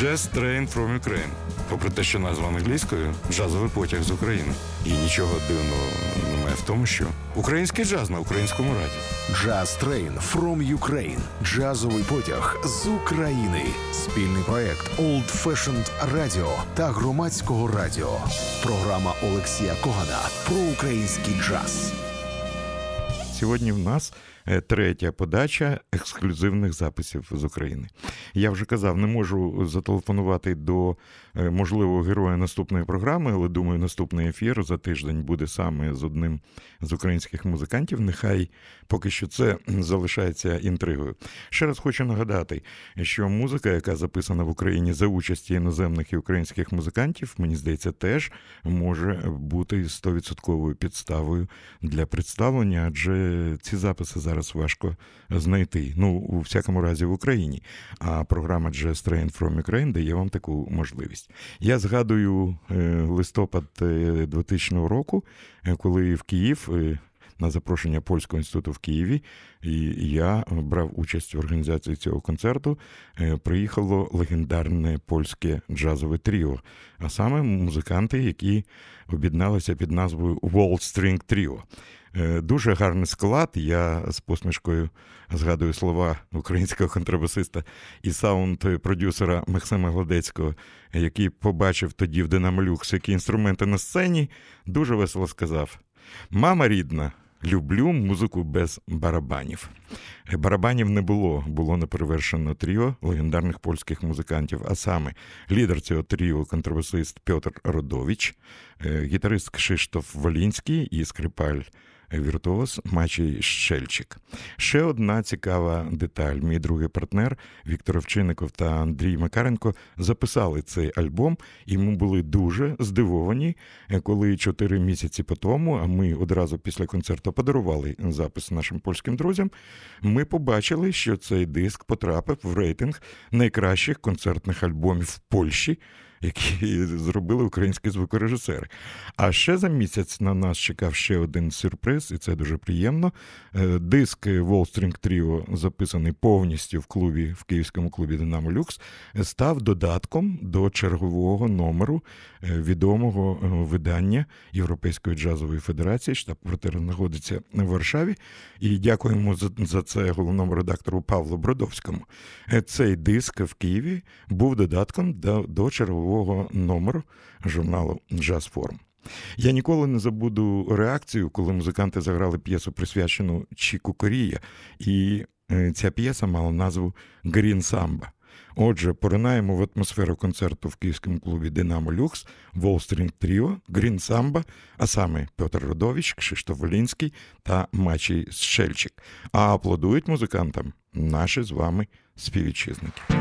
Jazz Train from Ukraine. Попри те, що назва англійською джазовий потяг з України. І нічого дивного немає в тому, що український джаз на українському раді. Jazz Train from Ukraine. Джазовий потяг з України. Спільний проект Old Fashioned Radio та громадського радіо. Програма Олексія Когана про український джаз. Сьогодні в нас третя подача ексклюзивних записів з України. Я вже казав, не можу зателефонувати до е, можливого героя наступної програми, але думаю, наступний ефір за тиждень буде саме з одним з українських музикантів. Нехай поки що це залишається інтригою. Ще раз хочу нагадати, що музика, яка записана в Україні за участі іноземних і українських музикантів, мені здається, теж може бути 100% підставою для представлення, адже ці записи зараз важко знайти. Ну, у всякому разі, в Україні. А програма Jazz Train from Ukraine дає вам таку можливість. Я згадую е, листопад 2000 е, року, е, коли в Київ. На запрошення польського інституту в Києві, і я брав участь в організації цього концерту. Приїхало легендарне польське джазове тріо, а саме музиканти, які об'єдналися під назвою Wall String Trio. Е, дуже гарний склад. Я з посмішкою згадую слова українського контрабасиста і саунд-продюсера Максима Гладецького, який побачив тоді в Динамолюкс, які інструменти на сцені, дуже весело сказав: Мама рідна. Люблю музику без барабанів. Е, барабанів не було, було неперевершено тріо легендарних польських музикантів. А саме лідер цього тріо, контрабасист Петр Родович, е, гітарист Кшиштоф Волінський і скрипаль віртуоз Мачій Щельчик. Ще одна цікава деталь. Мій другий партнер Віктор Овчинников та Андрій Макаренко записали цей альбом, і ми були дуже здивовані, коли чотири місяці по тому, а ми одразу після концерту подарували запис нашим польським друзям. Ми побачили, що цей диск потрапив в рейтинг найкращих концертних альбомів в Польщі які зробили українські звукорежисери. А ще за місяць на нас чекав ще один сюрприз, і це дуже приємно. Е, диск Wall String Trio, записаний повністю в клубі в київському клубі Динамо Люкс, став додатком до чергового номеру е, відомого е, видання Європейської джазової федерації. Штаб-квартира знаходиться в Варшаві. І дякуємо за це головному редактору Павлу Бродовському. Цей диск в Києві був додатком до чергового чергового номеру журналу Jazz Forum. Я ніколи не забуду реакцію, коли музиканти заграли п'єсу, присвячену Чіку Корія, і е, ця п'єса мала назву Green Samba. Отже, поринаємо в атмосферу концерту в київському клубі Динамо Люкс, Волстрінг Тріо, Green Samba, а саме Петр Родович, Кшиштоф Волінський та Мачій Стшельчик. А аплодують музикантам наші з вами співвітчизники.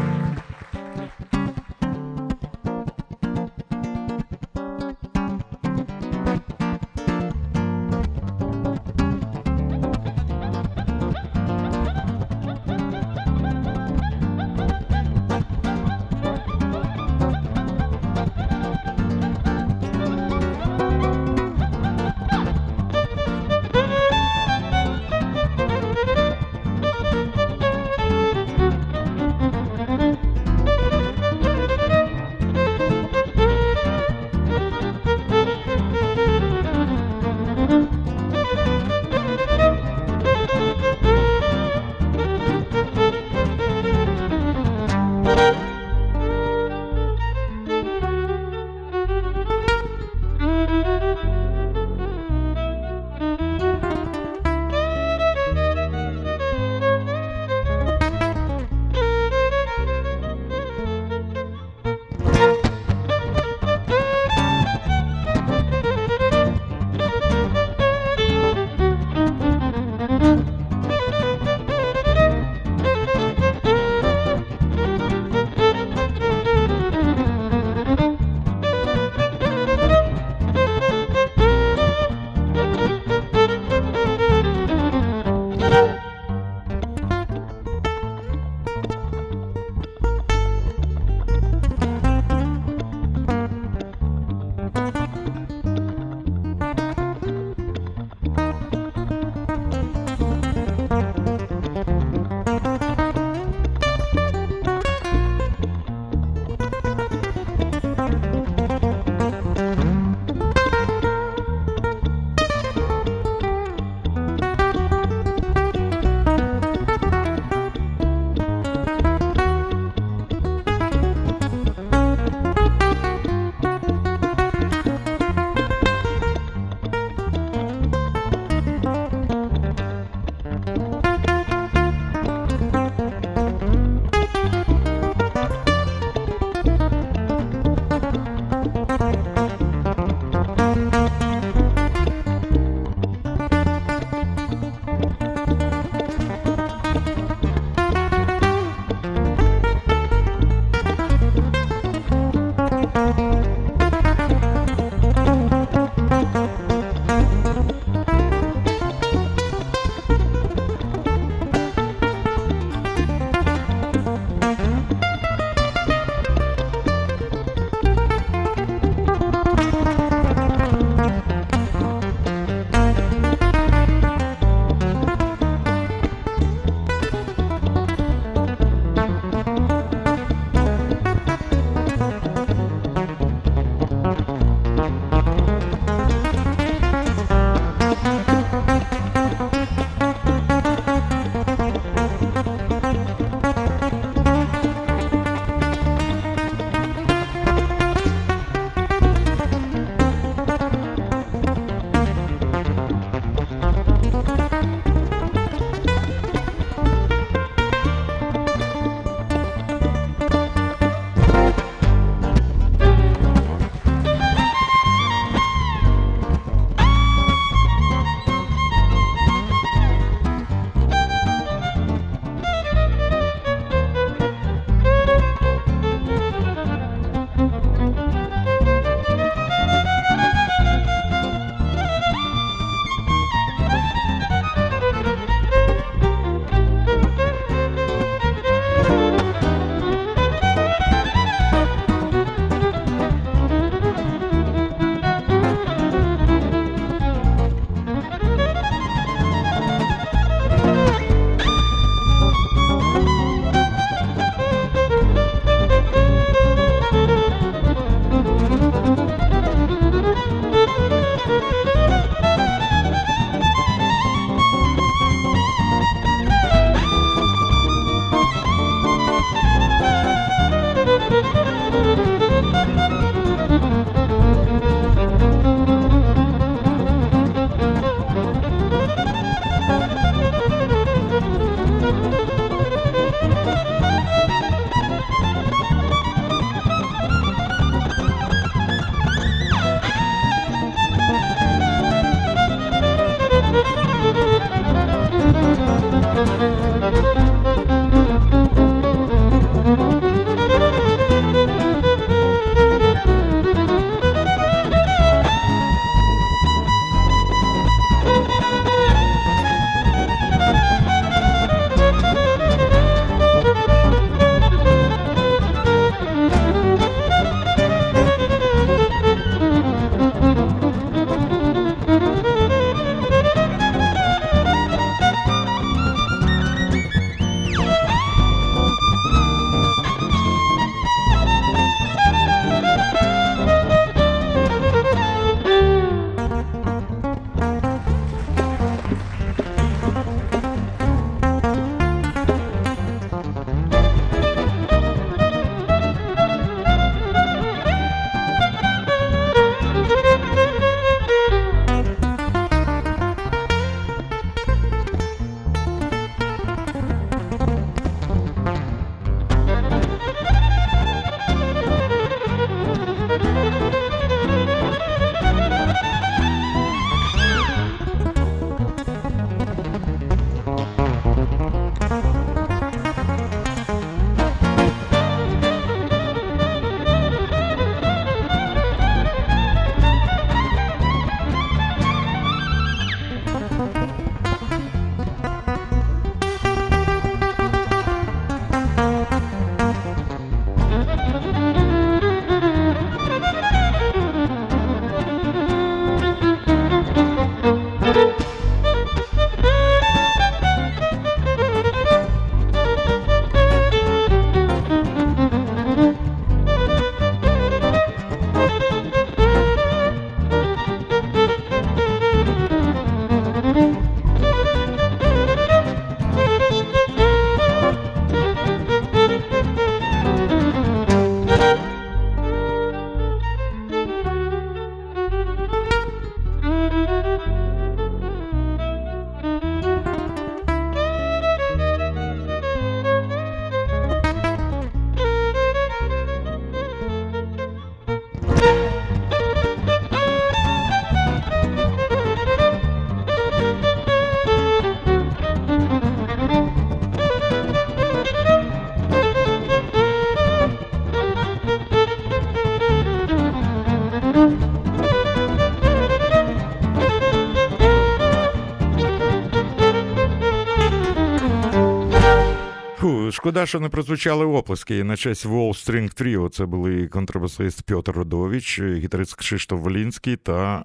Шкода, що не прозвучали оплески на честь Wall String Trio. Це були контрабасист Пьотр Родович, гітарист Кшиштоф Волінський та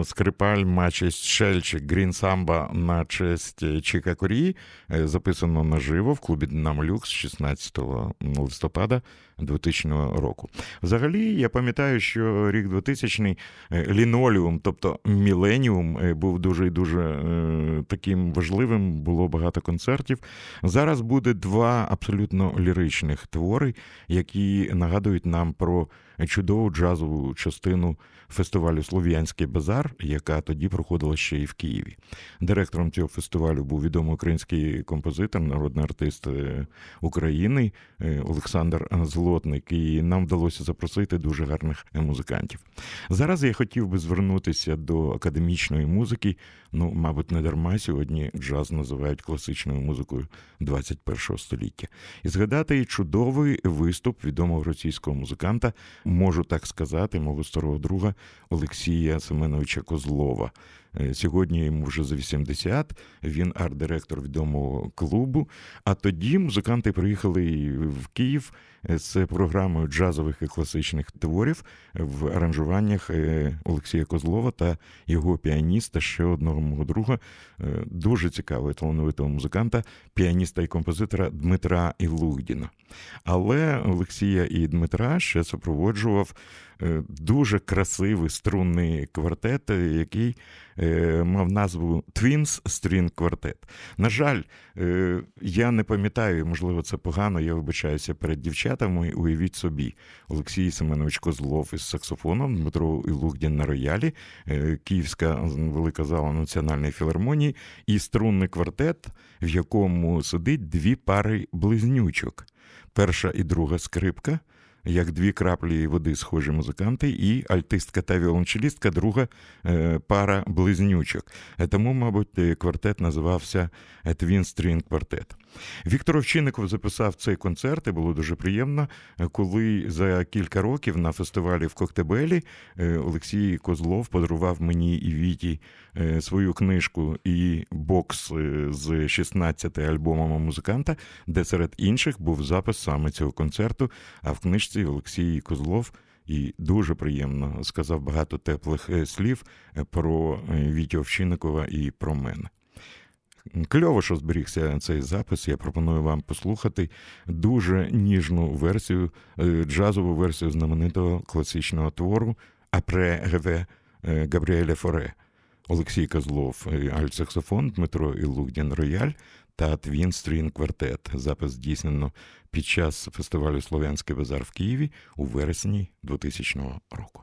е, скрипаль Мачесть Шельчик Грін Самба на честь Чіка Корії. Е, записано наживо в клубі Динамо Люкс 16 листопада 2000 року. Взагалі, я пам'ятаю, що рік 2000 е, ліноліум, тобто Міленіум, е, був дуже і дуже е, таким важливим. Було багато концертів. Зараз буде два абсолютно ліричних твори, які нагадують нам про чудову джазову частину фестивалю Слов'янський базар, яка тоді проходила ще і в Києві. Директором цього фестивалю був відомий український композитор, народний артист е, України е, Олександр Злотник. І нам вдалося запросити дуже гарних музикантів. Зараз я хотів би звернутися до академічної музики. Ну, мабуть, не дарма сьогодні джаз називають класичною музикою 21-го століття. І згадати чудовий виступ відомого російського музиканта, можу так сказати, мого старого друга Олексія Семеновича Козлова. Е, сьогодні йому вже за 80, він арт-директор відомого клубу. А тоді музиканти приїхали в Київ з програмою джазових і класичних творів в аранжуваннях е, Олексія Козлова та його піаніста, ще одного мого друга, е, дуже цікавого талановитого музиканта, піаніста і композитора Дмитра Ілугдіна. Але Олексія і Дмитра ще супроводжував Е, дуже красивий струнний квартет, е, який е, мав назву Twins String Quartet. На жаль, я не пам'ятаю, можливо, це погано. Я вибачаюся перед дівчатами. Уявіть собі, Олексій Семенович Козлов із саксофоном, Дмитро Ілугдін на роялі, Київська велика зала національної філармонії і струнний квартет, в якому сидить дві пари близнючок. Перша і друга скрипка як дві краплі води схожі музиканти, і альтистка та віолончелістка, друга е, пара близнючок. Е, тому, мабуть, е, квартет називався Twin String Quartet. Віктор Овчинников записав цей концерт, і було дуже приємно, коли за кілька років на фестивалі в Коктебелі Олексій Козлов подарував мені і Віті свою книжку і бокс з 16 альбомами музиканта, де серед інших був запис саме цього концерту. А в книжці Олексій Козлов. І дуже приємно сказав багато теплих е, слів е, про е, Вітю Овчинникова і про мене. Кльово, що зберігся цей запис. Я пропоную вам послухати дуже ніжну версію, джазову версію знаменитого класичного твору Après un rêve Габріеля Форе. Олексій Козлов, альт-саксофон, Дмитро Ілугдін Рояль та Твін Стрінг Квартет. Запис здійснено під час фестивалю Слов'янський базар в Києві у вересні 2000 року.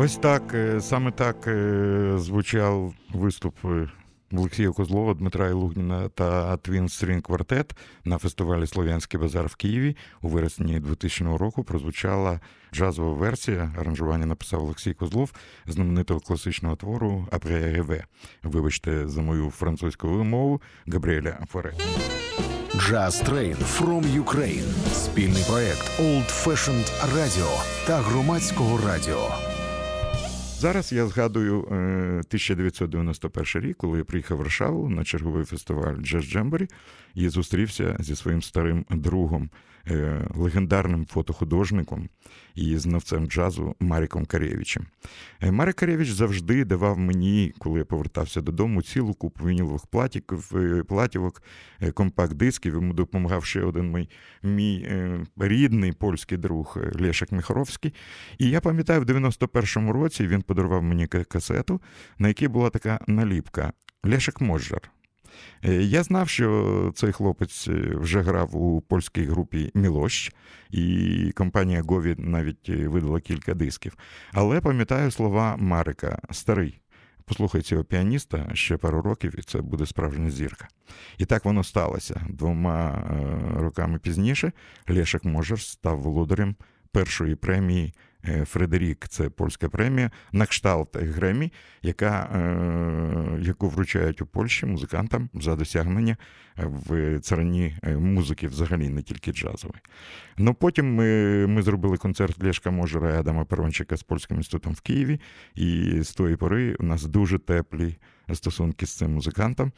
Ось так, е, саме так е, звучав виступ е, Олексія Козлова, Дмитра Ілугніна та Twin String Quartet на фестивалі Слов'янський базар в Києві у вересні 2000 року. Прозвучала джазова версія. Аранжування написав Олексій Козлов знаменитого класичного твору Апре Вибачте за мою французьку вимову Габріеля Форе. Jazz Train from Ukraine. спільний проект Old Fashioned Radio та громадського радіо. Зараз я згадую 1991 рік, коли я приїхав в Варшаву на черговий фестиваль Джаз Джембері і зустрівся зі своїм старим другом, е, легендарним фотохудожником і знавцем джазу Маріком Карєвичем. Е, Марик Карєвич завжди давав мені, коли я повертався додому, цілу купу вінілових е, платівок, компакт-дисків. Йому допомагав ще один мій, мій рідний польський друг Лешек Міхоровський. І я пам'ятаю, в 91-му році він подарував мені касету, на якій була така наліпка Лешек Можжар. Е, я знав, що цей хлопець е, вже грав у польській групі Мілощ, і компанія Гові навіть видала кілька дисків. Але пам'ятаю слова Марика Старий. Послухай цього піаніста ще пару років, і це буде справжня зірка. І так воно сталося. Двома роками пізніше Лешек Можер став володарем першої премії Е, Фредерік, це польська премія, на кшталт Гремі, яка, е, яку вручають у Польщі музикантам за досягнення в царині е, музики, взагалі, не тільки джазової. Ну потім ми ми зробили концерт Лешка Можера і Адама Перончика з польським інститутом в Києві, і з тої пори у нас дуже теплі стосунки з цим музикантом.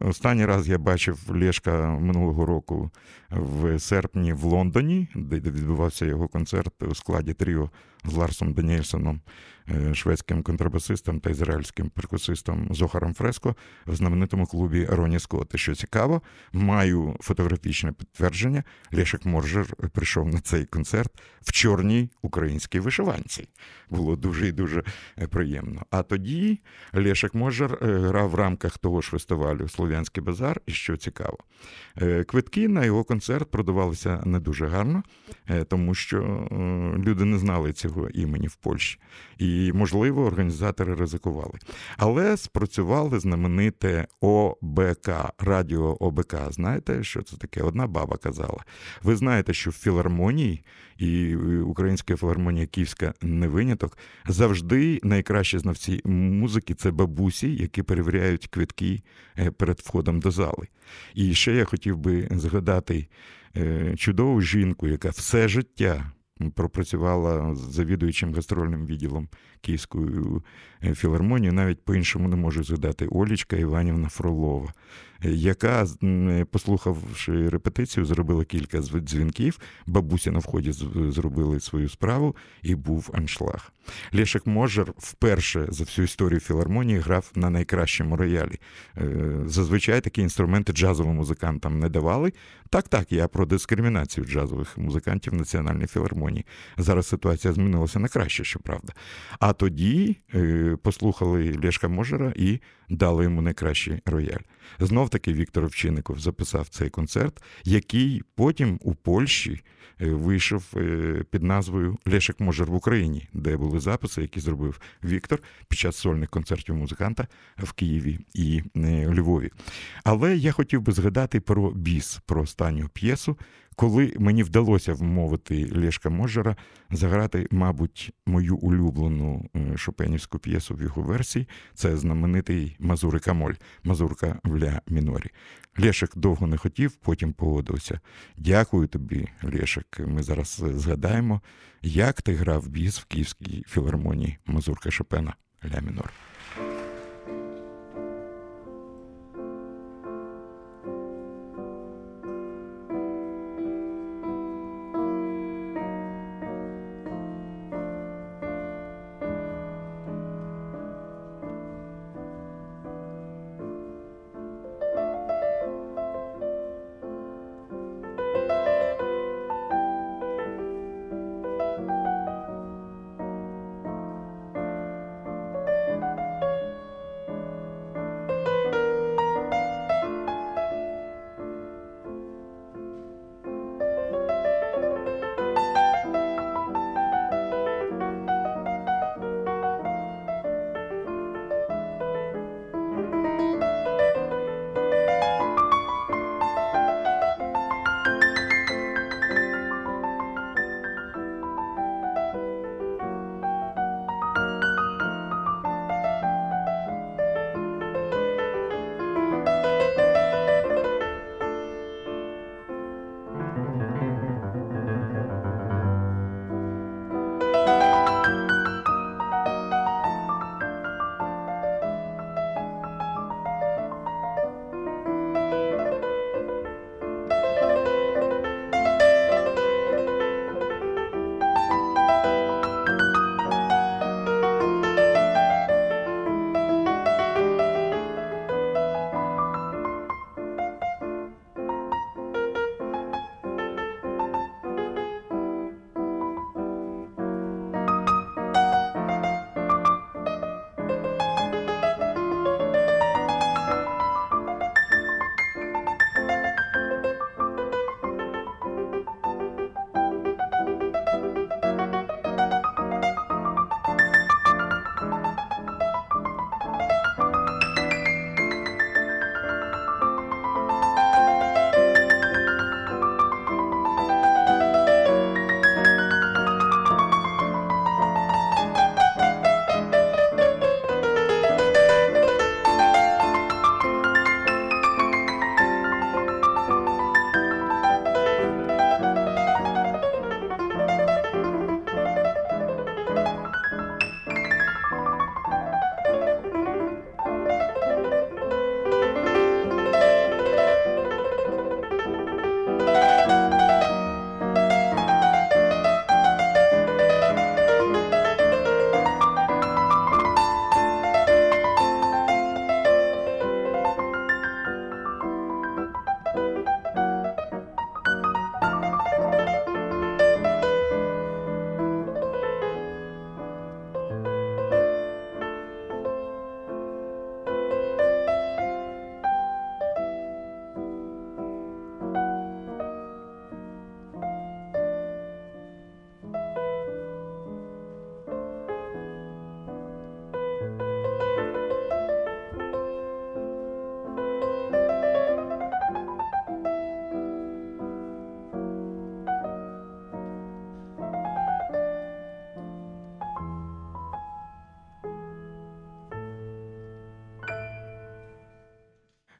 Останній раз я бачив Лєшка минулого року в серпні в Лондоні, де відбувався його концерт у складі тріо з Ларсом Даніельсоном, е, шведським контрабасистом та ізраїльським перкусистом Зохаром Фреско в знаменитому клубі Роні Скотт. Що цікаво, маю фотографічне підтвердження. Лешек Моржер прийшов на цей концерт в чорній українській вишиванці. Було дуже і дуже е, приємно. А тоді Лешек Можер е, грав в рамках того ж фестивалю Слов'янський базар, і що цікаво, квитки на його концерт продавалися не дуже гарно, тому що люди не знали цього імені в Польщі. І, можливо, організатори ризикували. Але спрацювали знамените ОБК, радіо ОБК. Знаєте, що це таке? Одна баба казала. Ви знаєте, що в філармонії і Українська філармонія Київська не виняток завжди найкращі знавці музики це бабусі, які перевіряють квитки е, перед входом до зали. І ще я хотів би згадати е, чудову жінку, яка все життя пропрацювала завідуючим гастрольним відділом Київської філармонії, навіть по-іншому не можу згадати Олічка Іванівна Фролова, е, яка, е, послухавши репетицію, зробила кілька дзвінків. Бабуся на вході зробили свою справу, і був аншлаг. Лешек Можер вперше за всю історію філармонії грав на найкращому роялі. Зазвичай такі інструменти джазовим музикантам не давали. Так, так, я про дискримінацію джазових музикантів національної філармонії. Зараз ситуація змінилася на краще, щоправда. А тоді е, послухали Лешка Можера і дали йому найкращий рояль. Знов таки Віктор Овчинников записав цей концерт, який потім у Польщі е, вийшов е, під назвою Лешек Можер в Україні, де були записи, які зробив Віктор під час сольних концертів музиканта в Києві і Львові. Але я хотів би згадати про біс, про останню п'єсу, коли мені вдалося вмовити Лешка Можера заграти, мабуть, мою улюблену е, шопенівську п'єсу в його версії, це знаменитий Мазурика Моль, Мазурка в ля мінорі. Лешек довго не хотів, потім погодився. Дякую тобі, Лешек. Ми зараз згадаємо, як ти грав біс в Київській філармонії Мазурка Шопена ля мінор.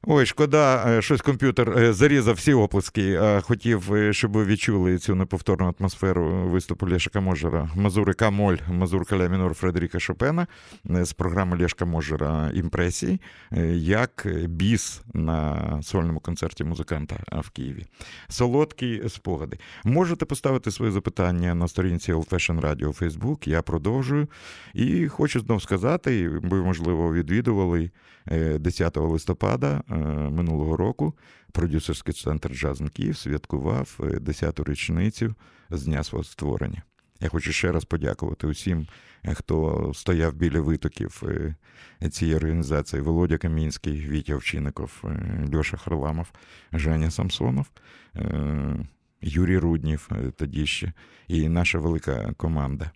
Ой, шкода, е, щось комп'ютер е, зарізав всі оплески. Хотів, е, щоб ви відчули цю неповторну атмосферу виступу Лешика Можера. Мазурика Моль, Мазурка Ля Мінор Фредеріка Шопена з програми Лешка Можера імпресії, як біс на сольному концерті музиканта в Києві. Солодкі спогади. Можете поставити свої запитання на сторінці Old Fashion Radio Facebook. Я продовжую. І хочу знов сказати, ви, можливо, відвідували 10 листопада минулого року продюсерський центр Джаз Київ святкував 10-ту е, річницю з дня свого створення. Я хочу ще раз подякувати усім, е, хто стояв біля витоків е, цієї організації: Володя Камінський, Вітя Овчинников, Льоша Харламов, Женя Самсонов, Юрій Руднів тоді ще і наша велика команда.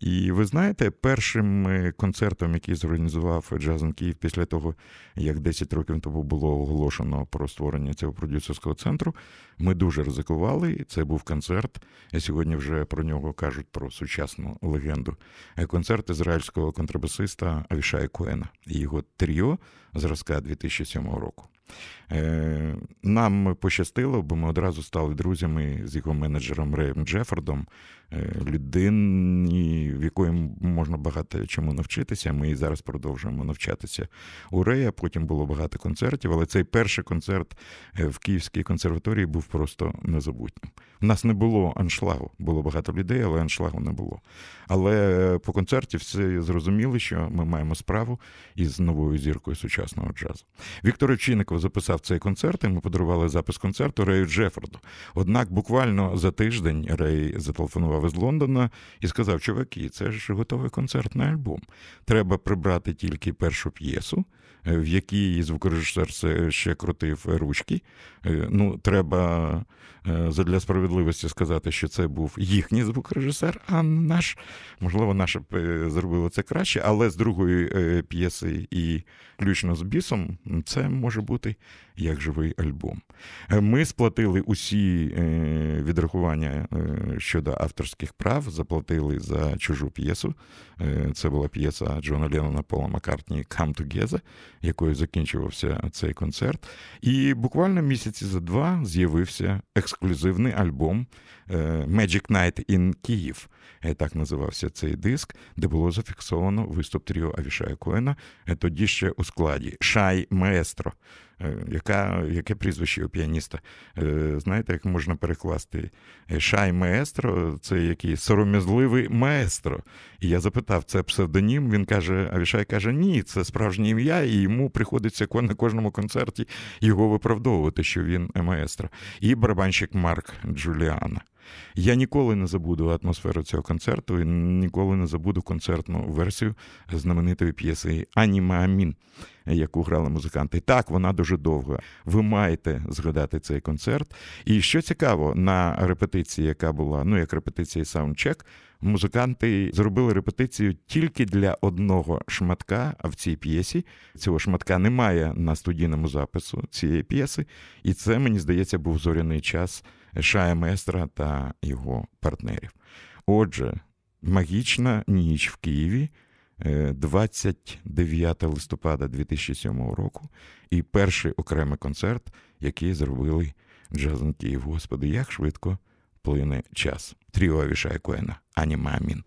І ви знаєте, першим е, концертом, який зорганізував Джазен Київ після того, як 10 років тому було оголошено про створення цього продюсерського центру, ми дуже ризикували. Це був концерт. Сьогодні вже про нього кажуть про сучасну легенду. Е, концерт ізраїльського контрабасиста Авішая Коена і його тріо зразка 2007 року. Е, нам пощастило, бо ми одразу стали друзями з його менеджером Реєм Джефордом, е, людині, в якої можна багато чому навчитися. Ми і зараз продовжуємо навчатися у Рея. Потім було багато концертів, але цей перший концерт е, в Київській консерваторії був просто незабутнім. У нас не було аншлагу, було багато людей, але аншлагу не було. Але по концерті всі зрозуміли, що ми маємо справу із новою зіркою сучасного джазу. Віктор Чинников записав цей концерт, і ми подарували запис концерту Рею Джефорду. Однак буквально за тиждень Рей зателефонував із Лондона і сказав: чуваки, це ж готовий концертний альбом. Треба прибрати тільки першу п'єсу. Е, в якій звукорежисер ще крутив ручки. Е, ну, треба е, задля справедливості сказати, що це був їхній звукорежисер, а наш, можливо, наше б зробило це краще, але з другої п'єси і ключно з бісом, це може бути як живий альбом. Ми сплатили усі відрахування щодо авторських прав, заплатили за чужу п'єсу. Це була п'єса Джона Леннона Пола Маккартні «Come Together», якою закінчувався цей концерт. І буквально місяці за два з'явився ексклюзивний альбом е, Magic Night in Kyiv. Е, так називався цей диск, де було зафіксовано виступ тріо Авішая Коена, е, тоді ще у складі Шай Маестро. Е, яка, Яке прізвище у піаніста? Знаєте, як можна перекласти? Шай Маестро це який сором'язливий маестро. І я запитав, це псевдонім? Він каже: Авішай каже, ні, це справжнє ім'я, і йому приходиться на кожному концерті його виправдовувати, що він маестро. І барабанщик Марк Джуліана. Я ніколи не забуду атмосферу цього концерту і ніколи не забуду концертну версію знаменитої п'єси Аніма Амін, яку грали музиканти. так, вона дуже довга. Ви маєте згадати цей концерт. І що цікаво, на репетиції, яка була, ну як репетиція саундчек, музиканти зробили репетицію тільки для одного шматка в цій п'єсі. Цього шматка немає на студійному запису цієї п'єси, і це мені здається був зоряний час. Шая Местра та його партнерів. Отже, магічна ніч в Києві. 29 е, листопада 2007 року, і перший окремий концерт, який зробили Джазен Київ. Господи, як швидко плине час. Тріо Авішай Коена, Ані Мамін.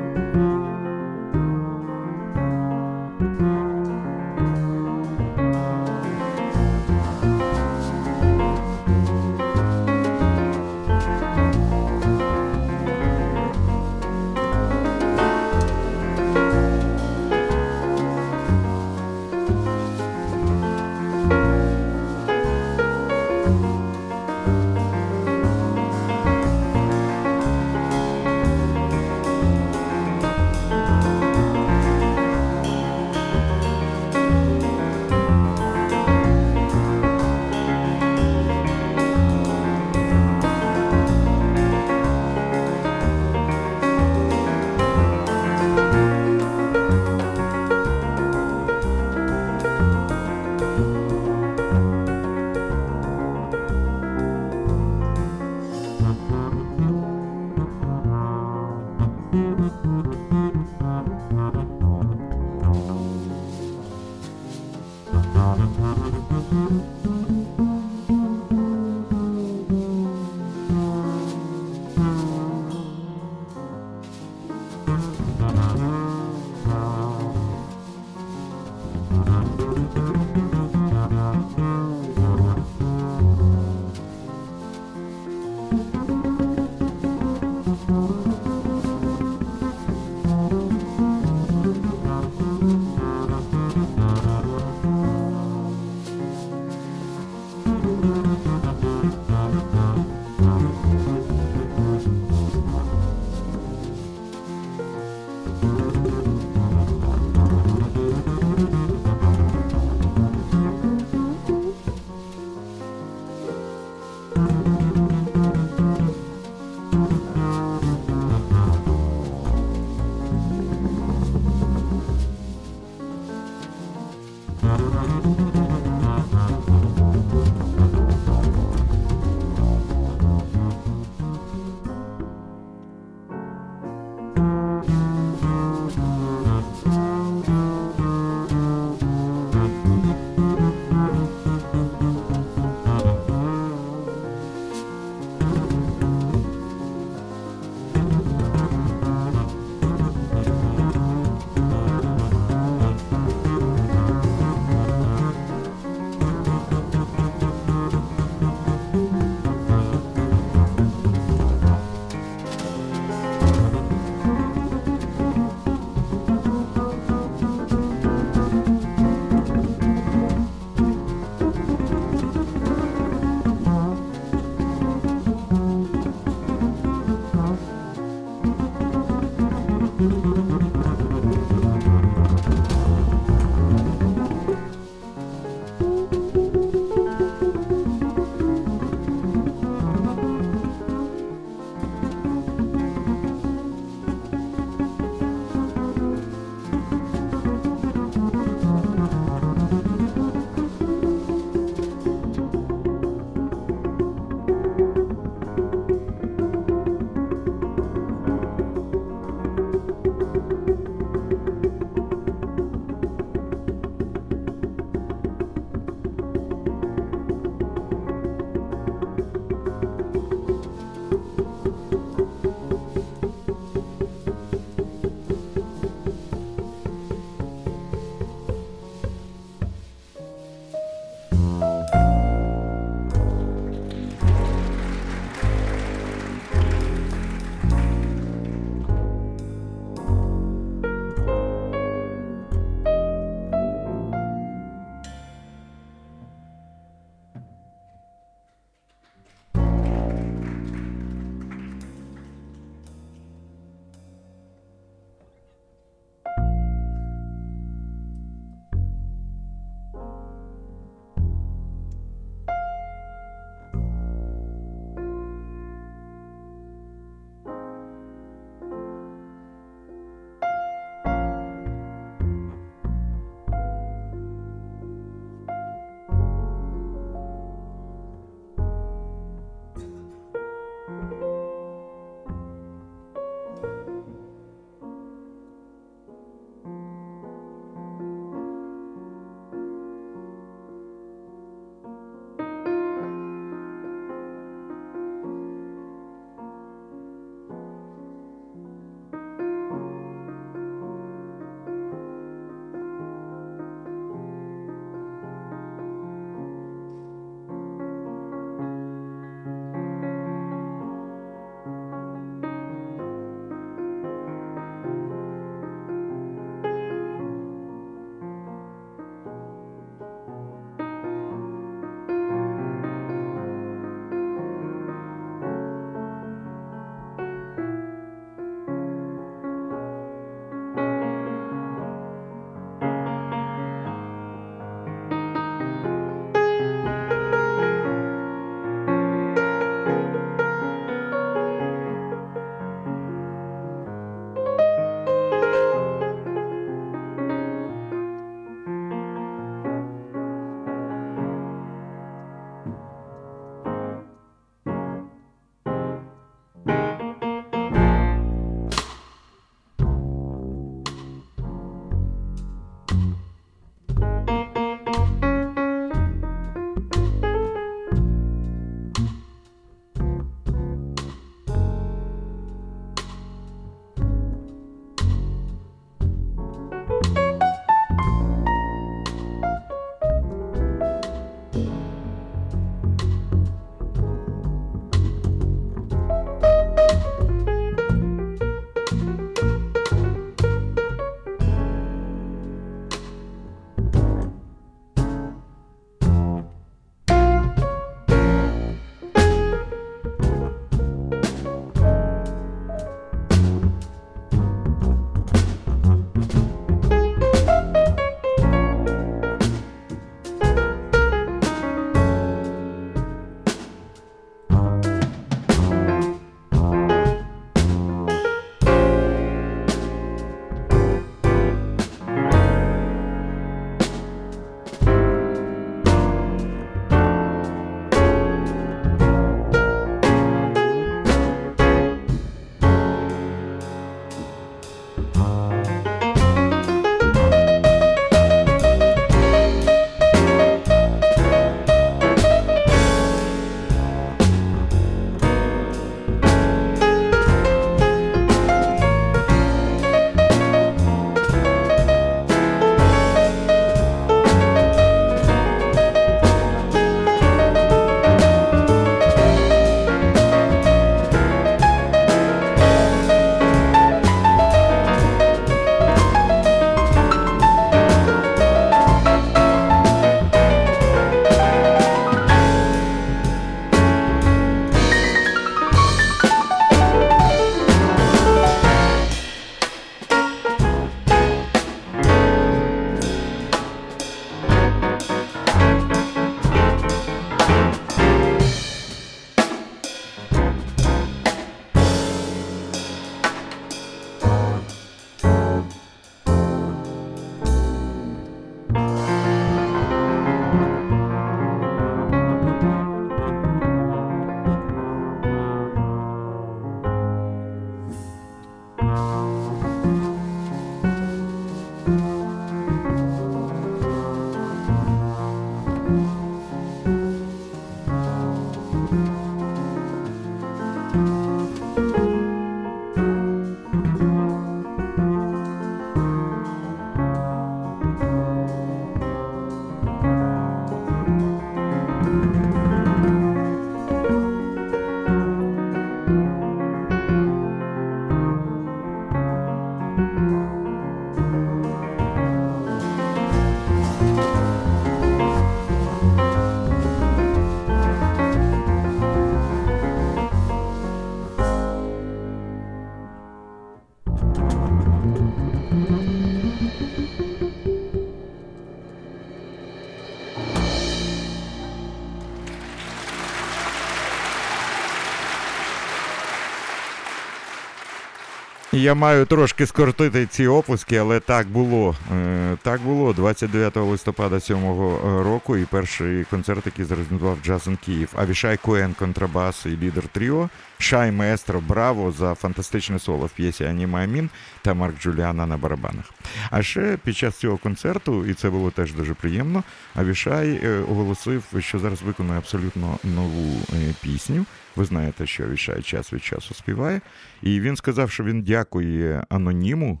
Я маю трошки скоротити ці оплески, але так було. Е, так було 29 листопада 7-го року. І перший концерт, який зорганізував Jazz in Kiev. Авішай Коен, контрабас і лідер Тріо, Шай Маестро Браво за фантастичне соло в п'єсі Ані Маамін та Марк Джуліана на барабанах. А ще під час цього концерту, і це було теж дуже приємно. Авішай е, оголосив, що зараз виконує абсолютно нову е, пісню. Ви знаєте, що Авішай час від часу співає. І він сказав, що він дякує аноніму,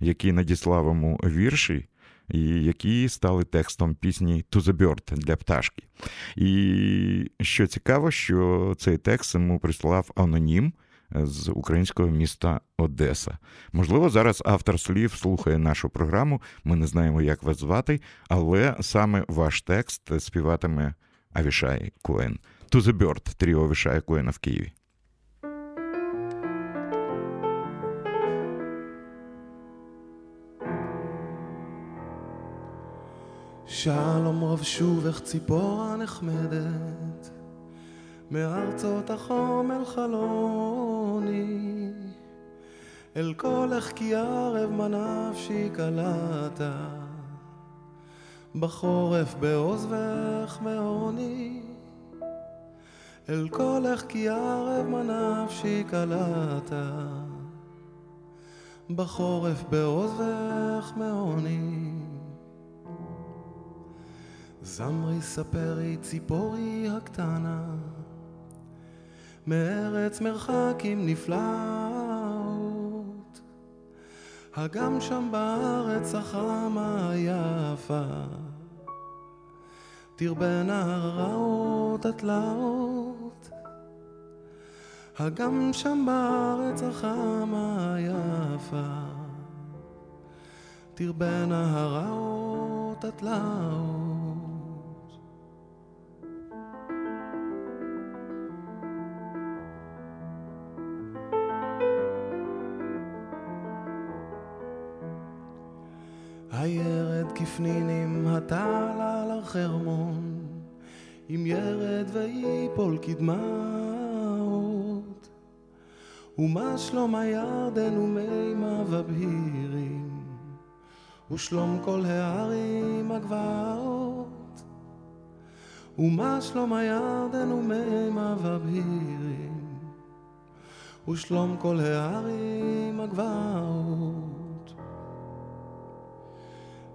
який надіслав йому вірші. Які стали текстом пісні «To the Bird» для пташки. І що цікаво, що цей текст йому прислав анонім з українського міста Одеса. Можливо, зараз автор слів слухає нашу програму. Ми не знаємо, як вас звати, але саме ваш текст співатиме Авішай Коен. «To the Bird» тріо Авішая Коена в Києві. שלום רב שובך ציפור הנחמדת מארצות החום אל חלוני. אל קולך כי ערב מנפשי קלעת בחורף בעוזבך מעוני. אל קולך כי ערב מנפשי קלעת בחורף בעוזבך מעוני זמרי ספרי ציפורי הקטנה. מארץ מרחקים נפלאות. הגם שם בארץ החמה היפה. תרבנה הרעות התלאות. הגם שם בארץ החמה היפה. תרבנה הרעות התלאות כדמעות ומה שלום הירדן ומימה ובהירים ושלום כל הערים הגבעות. ומה שלום הירדן ומימה ובהירים ושלום כל הערים הגבעות.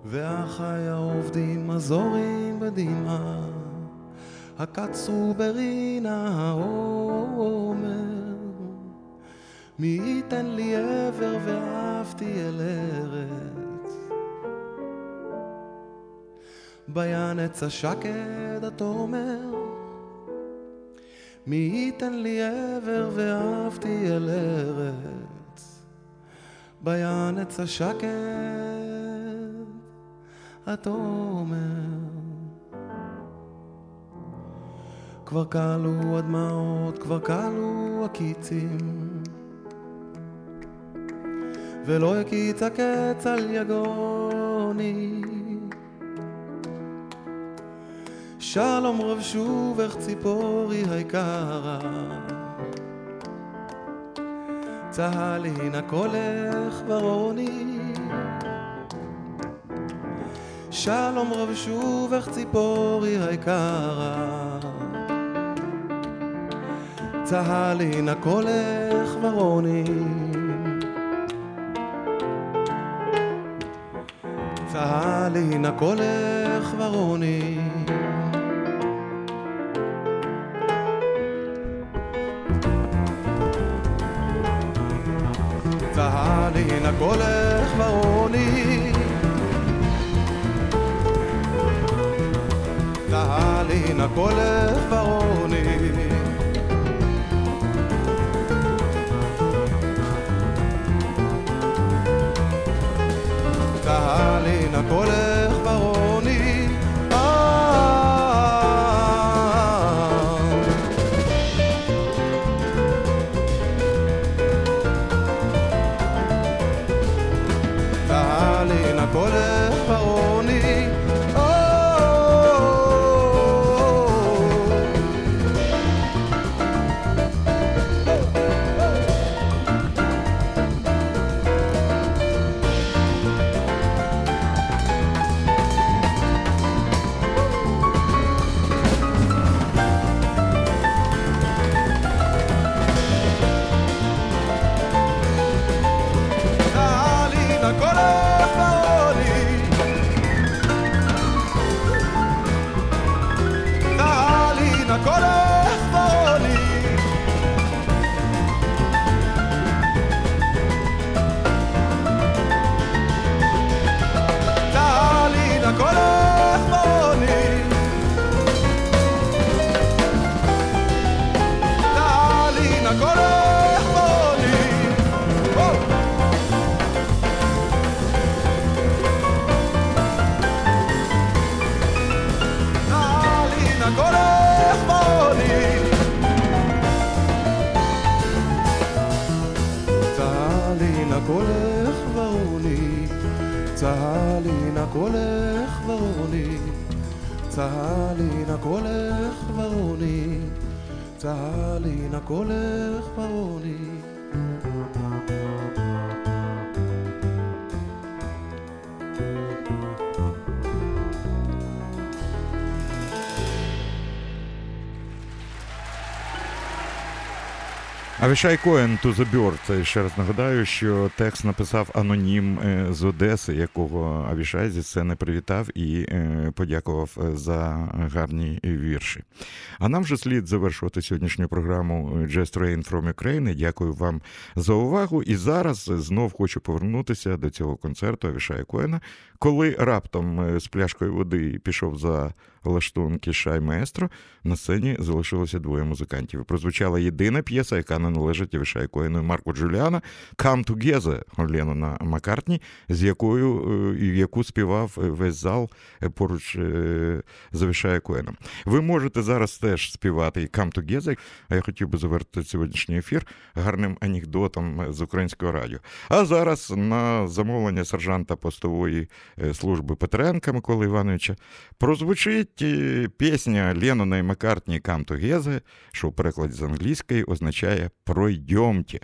ואחי העובדים הזורים בדמעה, הקצרו ברינה העומר. מי ייתן לי עבר ואהבתי אל ארץ. בינץ השקד התומר. מי ייתן לי עבר ואהבתי אל ארץ. בינץ השקד התומר. כבר כלו הדמעות, כבר כלו הקיצים, ולא הקיץ הקץ על יגוני. שלום רב שובך ציפורי היקרה, צהלי נא קולך ברוני. שלום רב שובך ציפורי היקרה צהלי נא קולך ורוני צהלי נא ורוני צהלי נא ורוני צהלינה קולך ורוני קולך ברור לי, צהל הנה קולך ברור לי, צהל הנה קולך ברור לי, צהל הנה קולך ברור לי. Авішай Коен «To the Bird». Ще раз нагадаю, що текст написав анонім е, з Одеси, якого Авішай зі сцени привітав і е, подякував е, за гарні вірші. А нам вже слід завершувати сьогоднішню програму Just Rain from Ukraine. Дякую вам за увагу. І зараз знов хочу повернутися до цього концерту Авішая Коена, коли раптом з пляшкою води пішов за лаштунки Шай Маестро, на сцені залишилося двоє музикантів. Прозвучала єдина п'єса, яка не належить Авішаю Коену і Марку Джуліана «Come Together» Леннона Маккартні, з якою е, яку співав весь зал е, поруч е, з Авішаю Коеном. Ви можете зараз теж співати «Come Together», а я хотів би завершити сьогоднішній ефір гарним анекдотом з українського радіо. А зараз на замовлення сержанта постової служби Петренка Миколи Івановича прозвучить е, пісня Леннона і Маккартні «Come Together», що в перекладі з англійської означає «Пройдемте».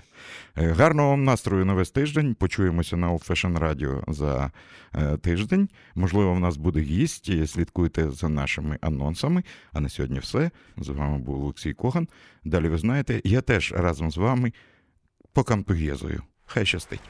Е, Гарного вам настрою на весь тиждень. Почуємося на Old Fashion Radio за е, тиждень. Можливо, в нас буде гість. Слідкуйте за нашими анонсами. А на сьогодні все. З вами був Олексій Коган. Далі ви знаєте, я теж разом з вами по камтугезою. Хай щастить.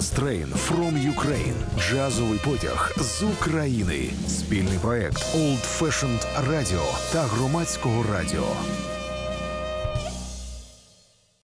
Train from Ukraine. Джазовий потяг з України. Спільний проект Old Fashioned Radio та громадського радіо.